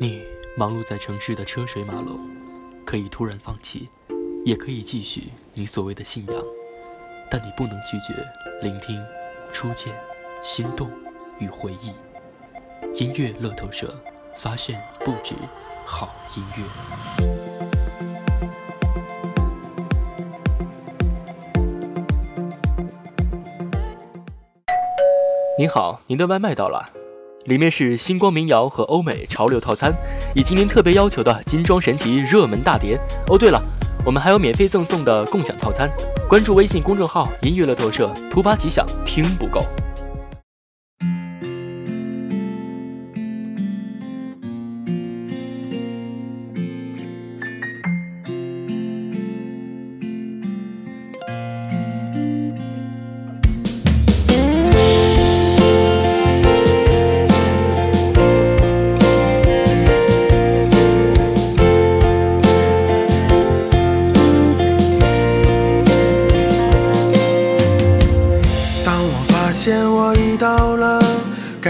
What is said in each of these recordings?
你忙碌在城市的车水马龙，可以突然放弃，也可以继续你所谓的信仰，但你不能拒绝聆听初见、心动与回忆。音乐乐透社发现不止好音乐。您好，您的外卖到了，里面是星光民谣和欧美潮流套餐，以及您特别要求的金装神奇热门大碟。哦，对了，我们还有免费赠送的共享套餐。关注微信公众号“音乐乐透社”，突发奇想，听不够。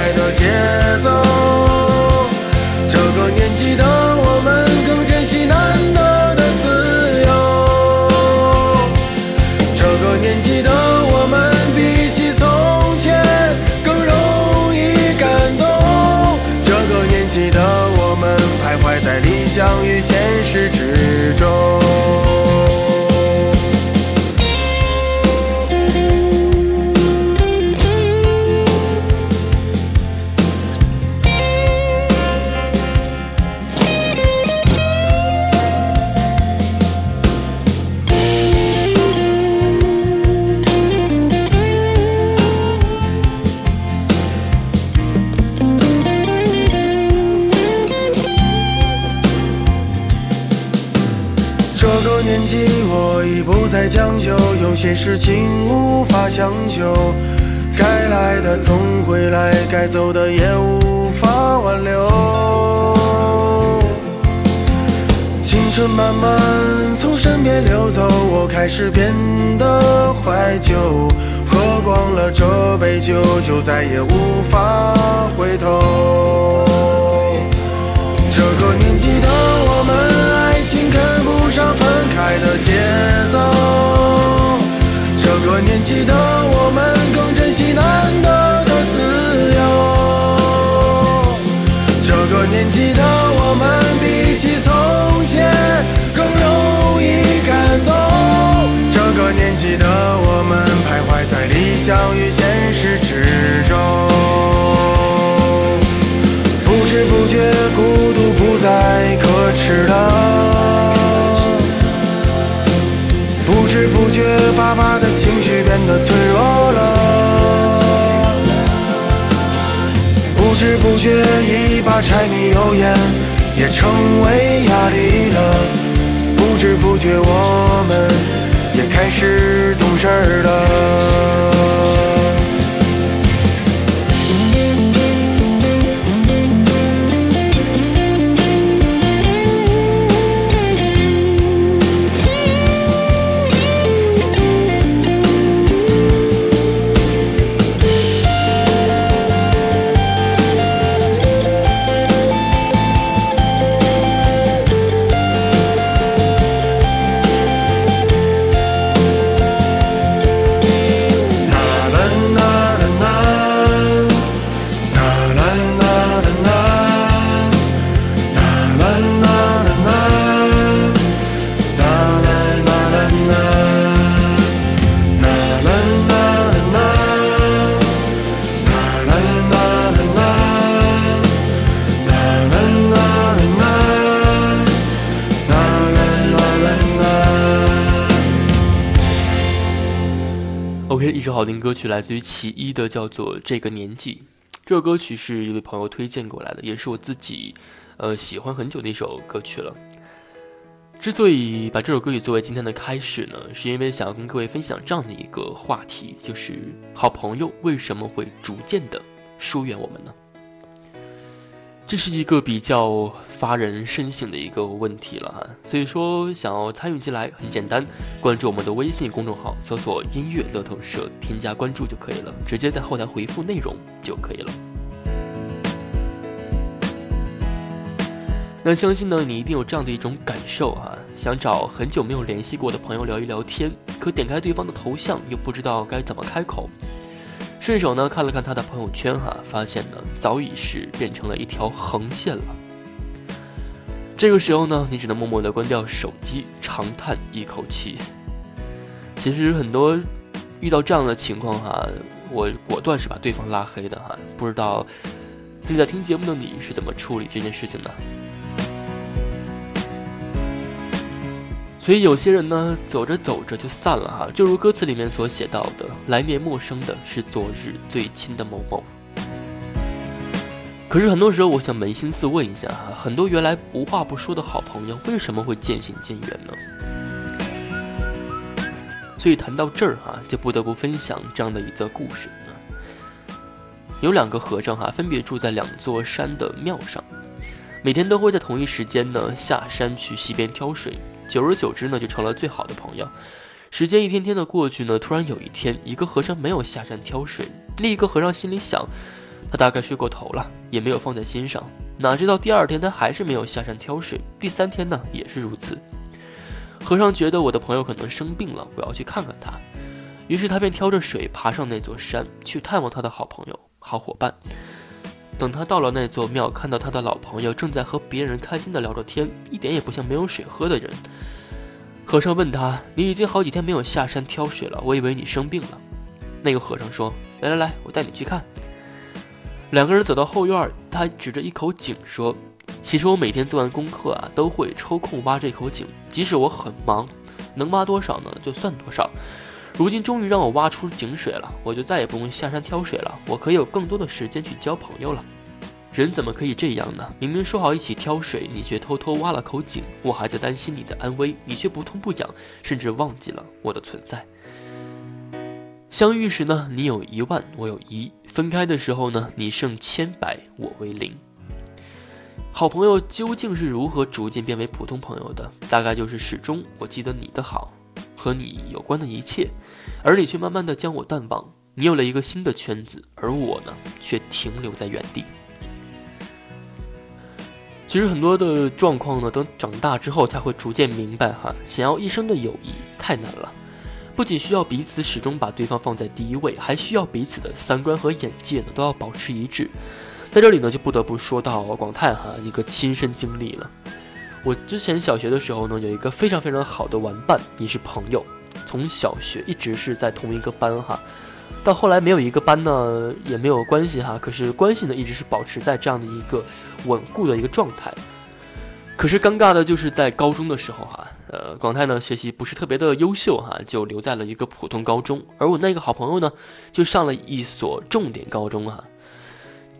爱的节奏。这个年纪的些事情无法强求。该来的总会来，该走的也无法挽留。青春慢慢从身边流走，我开始变得怀旧。喝光了这杯酒，就再也无法回头。这个年纪的我们，爱情跟不上分开的节奏。这个年纪的我们，更珍惜难得的自由。这个年纪的我们，比起从前更容易感动。这个年纪的我们，徘徊在理想与现实之中。不知不觉，孤独不再可耻了。变得脆弱了。不知不觉，一把柴米油盐也成为压力了。不知不觉，我们也开始懂事了。好听歌曲来自于其一的，叫做《这个年纪》。这首歌曲是一位朋友推荐过来的，也是我自己，呃，喜欢很久的一首歌曲了。之所以把这首歌曲作为今天的开始呢，是因为想要跟各位分享这样的一个话题，就是好朋友为什么会逐渐的疏远我们呢？这是一个比较发人深省的一个问题了哈，所以说想要参与进来很简单，关注我们的微信公众号，搜索“音乐乐透社”，添加关注就可以了，直接在后台回复内容就可以了。那相信呢，你一定有这样的一种感受哈，想找很久没有联系过的朋友聊一聊天，可点开对方的头像又不知道该怎么开口。顺手呢看了看他的朋友圈哈，发现呢早已是变成了一条横线了。这个时候呢，你只能默默的关掉手机，长叹一口气。其实很多遇到这样的情况哈，我果断是把对方拉黑的哈。不知道正在听节目的你是怎么处理这件事情的？所以有些人呢，走着走着就散了哈，就如歌词里面所写到的：“来年陌生的是昨日最亲的某某。”可是很多时候，我想扪心自问一下哈，很多原来无话不说的好朋友，为什么会渐行渐远呢？所以谈到这儿哈，就不得不分享这样的一则故事。有两个和尚哈，分别住在两座山的庙上，每天都会在同一时间呢下山去溪边挑水。久而久之呢，就成了最好的朋友。时间一天天的过去呢，突然有一天，一个和尚没有下山挑水，另一个和尚心里想，他大概睡过头了，也没有放在心上。哪知道第二天他还是没有下山挑水，第三天呢也是如此。和尚觉得我的朋友可能生病了，我要去看看他。于是他便挑着水爬上那座山，去探望他的好朋友、好伙伴。等他到了那座庙，看到他的老朋友正在和别人开心的聊着天，一点也不像没有水喝的人。和尚问他：“你已经好几天没有下山挑水了，我以为你生病了。”那个和尚说：“来来来，我带你去看。”两个人走到后院，他指着一口井说：“其实我每天做完功课啊，都会抽空挖这口井，即使我很忙，能挖多少呢，就算多少。如今终于让我挖出井水了，我就再也不用下山挑水了，我可以有更多的时间去交朋友了。”人怎么可以这样呢？明明说好一起挑水，你却偷偷挖了口井。我还在担心你的安危，你却不痛不痒，甚至忘记了我的存在。相遇时呢，你有一万，我有一；分开的时候呢，你剩千百，我为零。好朋友究竟是如何逐渐变为普通朋友的？大概就是始终我记得你的好，和你有关的一切，而你却慢慢的将我淡忘。你有了一个新的圈子，而我呢，却停留在原地。其实很多的状况呢，等长大之后才会逐渐明白哈。想要一生的友谊太难了，不仅需要彼此始终把对方放在第一位，还需要彼此的三观和眼界呢都要保持一致。在这里呢，就不得不说到广泰哈一个亲身经历了。我之前小学的时候呢，有一个非常非常好的玩伴，也是朋友，从小学一直是在同一个班哈。到后来没有一个班呢，也没有关系哈。可是关系呢，一直是保持在这样的一个稳固的一个状态。可是尴尬的就是在高中的时候哈，呃，广泰呢学习不是特别的优秀哈，就留在了一个普通高中。而我那个好朋友呢，就上了一所重点高中哈。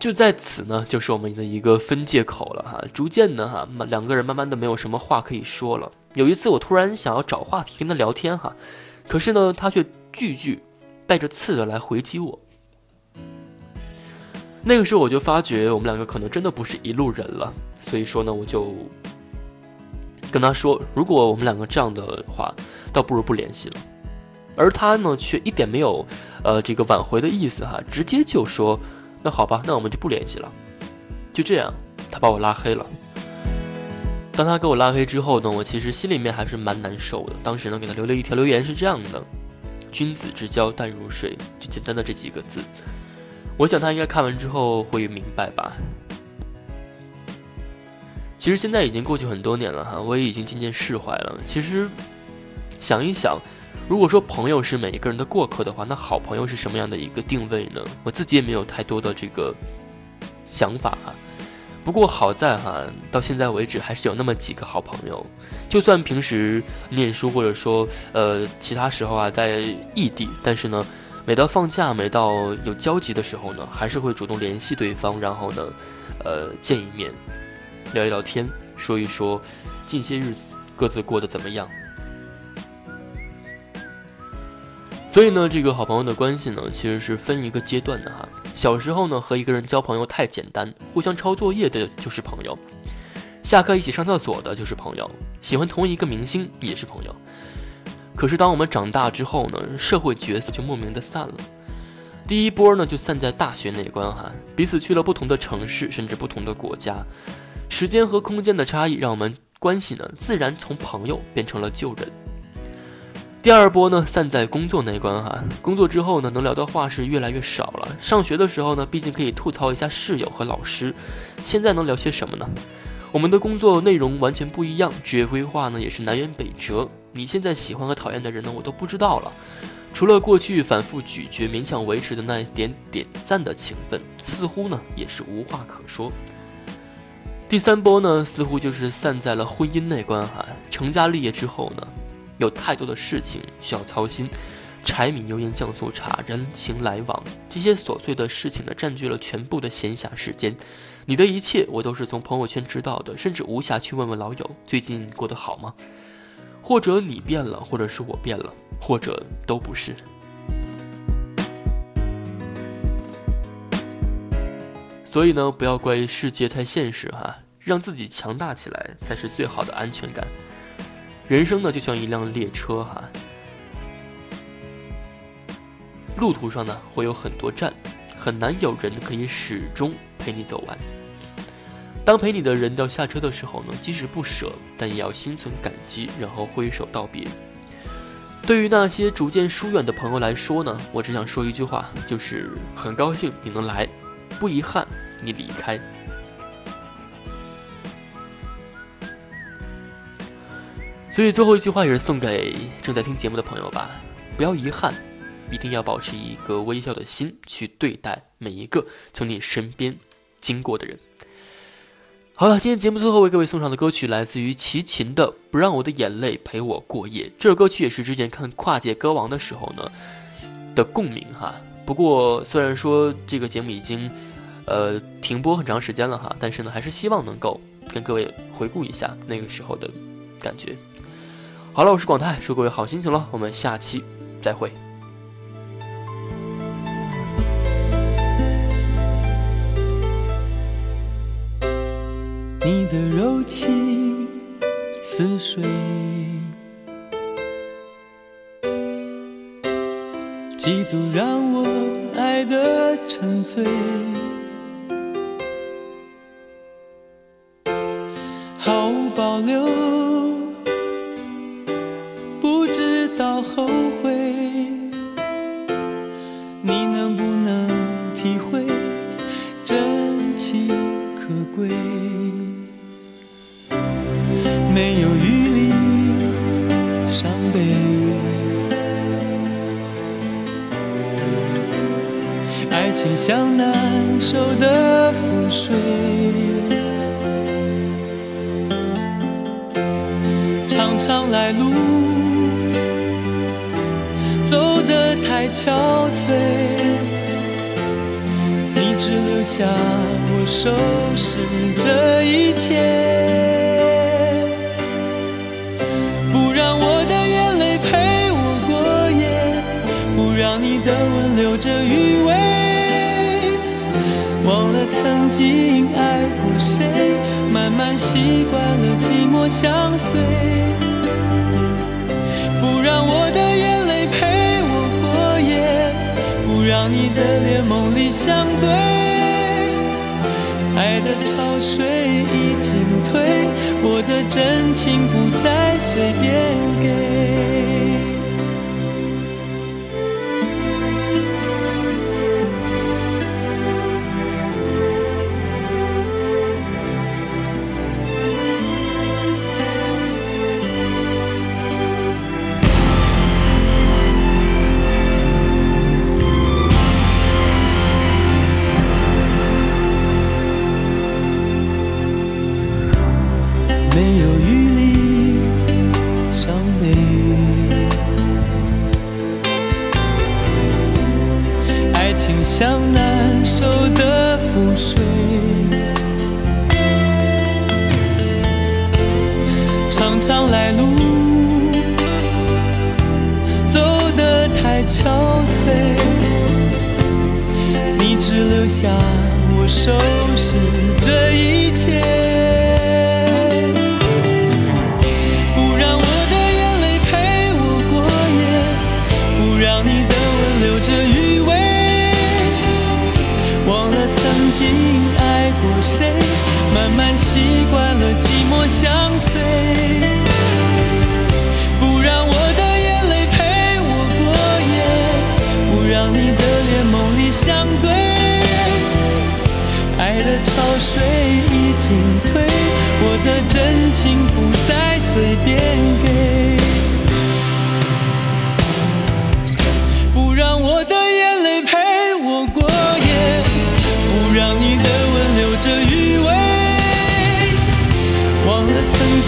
就在此呢，就是我们的一个分界口了哈。逐渐的哈，两个人慢慢的没有什么话可以说了。有一次我突然想要找话题跟他聊天哈，可是呢，他却句句。带着刺的来回击我，那个时候我就发觉我们两个可能真的不是一路人了，所以说呢，我就跟他说，如果我们两个这样的话，倒不如不联系了。而他呢，却一点没有呃这个挽回的意思哈，直接就说，那好吧，那我们就不联系了。就这样，他把我拉黑了。当他给我拉黑之后呢，我其实心里面还是蛮难受的。当时呢，给他留了一条留言是这样的。君子之交淡如水，就简单的这几个字，我想他应该看完之后会明白吧。其实现在已经过去很多年了哈，我也已经渐渐释怀了。其实想一想，如果说朋友是每一个人的过客的话，那好朋友是什么样的一个定位呢？我自己也没有太多的这个想法哈。不过好在哈，到现在为止还是有那么几个好朋友，就算平时念书或者说呃其他时候啊在异地，但是呢，每到放假，每到有交集的时候呢，还是会主动联系对方，然后呢，呃，见一面，聊一聊天，说一说近些日子各自过得怎么样。所以呢，这个好朋友的关系呢，其实是分一个阶段的哈。小时候呢，和一个人交朋友太简单，互相抄作业的就是朋友，下课一起上厕所的就是朋友，喜欢同一个明星也是朋友。可是当我们长大之后呢，社会角色就莫名的散了。第一波呢，就散在大学那关哈，彼此去了不同的城市，甚至不同的国家，时间和空间的差异，让我们关系呢，自然从朋友变成了旧人。第二波呢，散在工作那关哈。工作之后呢，能聊的话是越来越少了。上学的时候呢，毕竟可以吐槽一下室友和老师，现在能聊些什么呢？我们的工作内容完全不一样，职业规划呢也是南辕北辙。你现在喜欢和讨厌的人呢，我都不知道了。除了过去反复咀嚼、勉强维持的那一点点赞的情分，似乎呢也是无话可说。第三波呢，似乎就是散在了婚姻那关哈。成家立业之后呢。有太多的事情需要操心，柴米油盐酱醋茶，人情来往，这些琐碎的事情呢，占据了全部的闲暇时间。你的一切我都是从朋友圈知道的，甚至无暇去问问老友最近过得好吗？或者你变了，或者是我变了，或者都不是。所以呢，不要怪世界太现实哈，让自己强大起来才是最好的安全感。人生呢，就像一辆列车哈，路途上呢会有很多站，很难有人可以始终陪你走完。当陪你的人要下车的时候呢，即使不舍，但也要心存感激，然后挥手道别。对于那些逐渐疏远的朋友来说呢，我只想说一句话，就是很高兴你能来，不遗憾你离开。所以最后一句话也是送给正在听节目的朋友吧，不要遗憾，一定要保持一个微笑的心去对待每一个从你身边经过的人。好了，今天节目最后为各位送上的歌曲来自于齐秦的《不让我的眼泪陪我过夜》。这首歌曲也是之前看《跨界歌王》的时候呢的共鸣哈。不过虽然说这个节目已经呃停播很长时间了哈，但是呢还是希望能够跟各位回顾一下那个时候的感觉。好了，我是广泰，祝各位好心情了，我们下期再会。你的柔情似水，几度让我爱得沉醉，可贵？没有余力伤悲，爱情像难受的覆水，常常来路。走得太憔悴，你只留下收拾这一切，不让我的眼泪陪我过夜，不让你的吻留着余味，忘了曾经爱过谁，慢慢习惯了寂寞相随，不让我的眼泪陪我过夜，不。让你的脸梦里相对，爱的潮水已经退，我的真情不再随便给。像难收的覆水常常来路走得太憔悴你只留下我收拾这一切不让我的眼泪陪我过夜不让你的吻留着习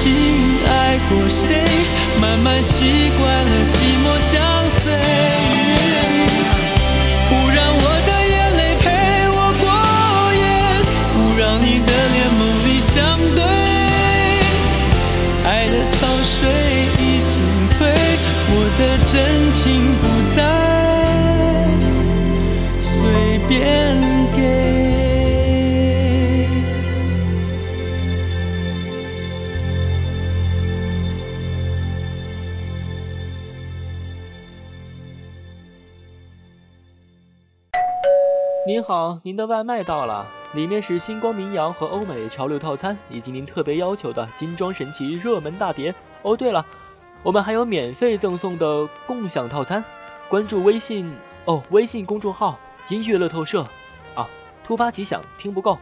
经爱过谁，慢慢习惯了好，您的外卖到了，里面是星光民谣和欧美潮流套餐，以及您特别要求的精装神奇热门大碟。哦，对了，我们还有免费赠送的共享套餐。关注微信哦，微信公众号音乐乐透社。啊，突发奇想，听不够。